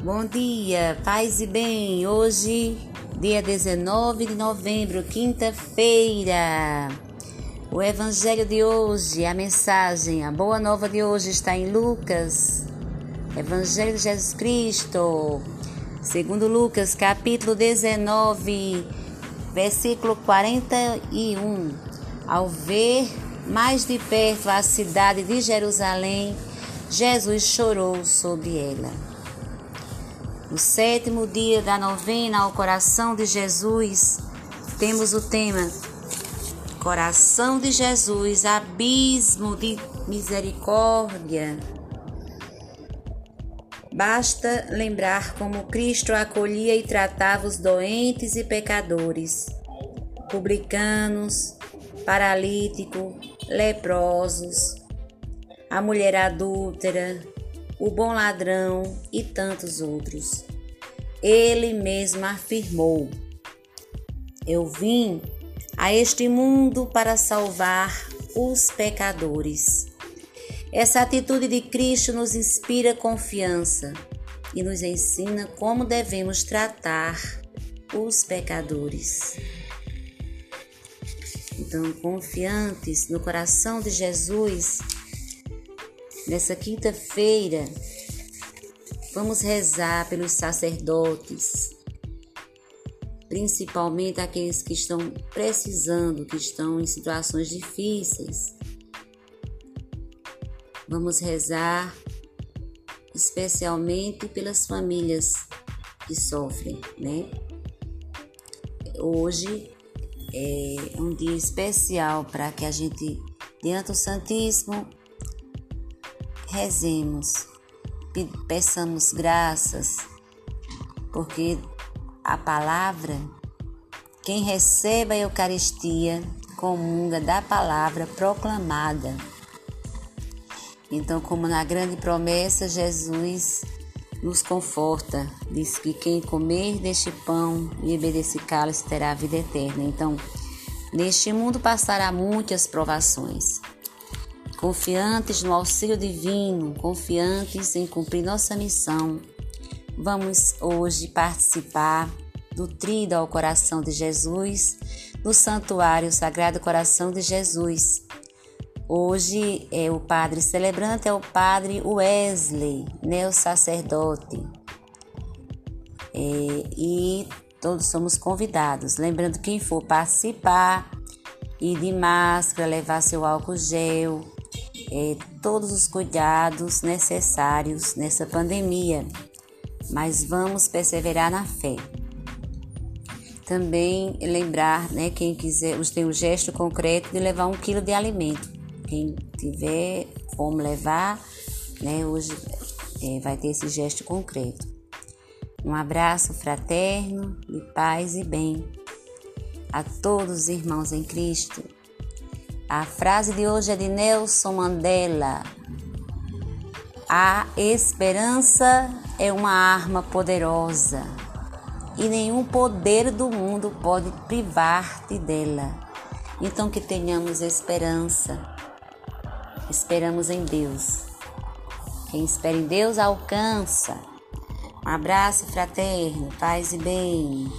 Bom dia, paz e bem. Hoje, dia 19 de novembro, quinta-feira. O evangelho de hoje, a mensagem, a boa nova de hoje está em Lucas. Evangelho de Jesus Cristo, segundo Lucas, capítulo 19, versículo 41. Ao ver mais de perto a cidade de Jerusalém, Jesus chorou sobre ela. No sétimo dia da novena ao coração de Jesus, temos o tema Coração de Jesus, abismo de misericórdia. Basta lembrar como Cristo acolhia e tratava os doentes e pecadores, publicanos, paralíticos, leprosos, a mulher adúltera, o bom ladrão e tantos outros. Ele mesmo afirmou: Eu vim a este mundo para salvar os pecadores. Essa atitude de Cristo nos inspira confiança e nos ensina como devemos tratar os pecadores. Então, confiantes no coração de Jesus, Nessa quinta-feira, vamos rezar pelos sacerdotes, principalmente aqueles que estão precisando, que estão em situações difíceis. Vamos rezar especialmente pelas famílias que sofrem, né? Hoje é um dia especial para que a gente, diante do Santíssimo, rezemos, peçamos graças, porque a palavra, quem recebe a Eucaristia, comunga da palavra proclamada. Então, como na grande promessa, Jesus nos conforta, diz que quem comer deste pão e beber desse cálice terá a vida eterna. Então, neste mundo passará muitas provações confiantes no auxílio divino, confiantes em cumprir nossa missão. Vamos hoje participar do Trido ao Coração de Jesus, no Santuário Sagrado Coração de Jesus. Hoje é o padre celebrante é o padre Wesley, neo sacerdote. É, e todos somos convidados. Lembrando quem for participar, ir de máscara, levar seu álcool gel, é, todos os cuidados necessários nessa pandemia, mas vamos perseverar na fé. Também lembrar, né, quem quiser, tem o gesto concreto de levar um quilo de alimento. Quem tiver como levar, né, hoje é, vai ter esse gesto concreto. Um abraço fraterno, de paz e bem a todos os irmãos em Cristo a frase de hoje é de Nelson Mandela. A esperança é uma arma poderosa e nenhum poder do mundo pode privar-te dela. Então que tenhamos esperança. Esperamos em Deus. Quem espera em Deus alcança. Um abraço fraterno, paz e bem.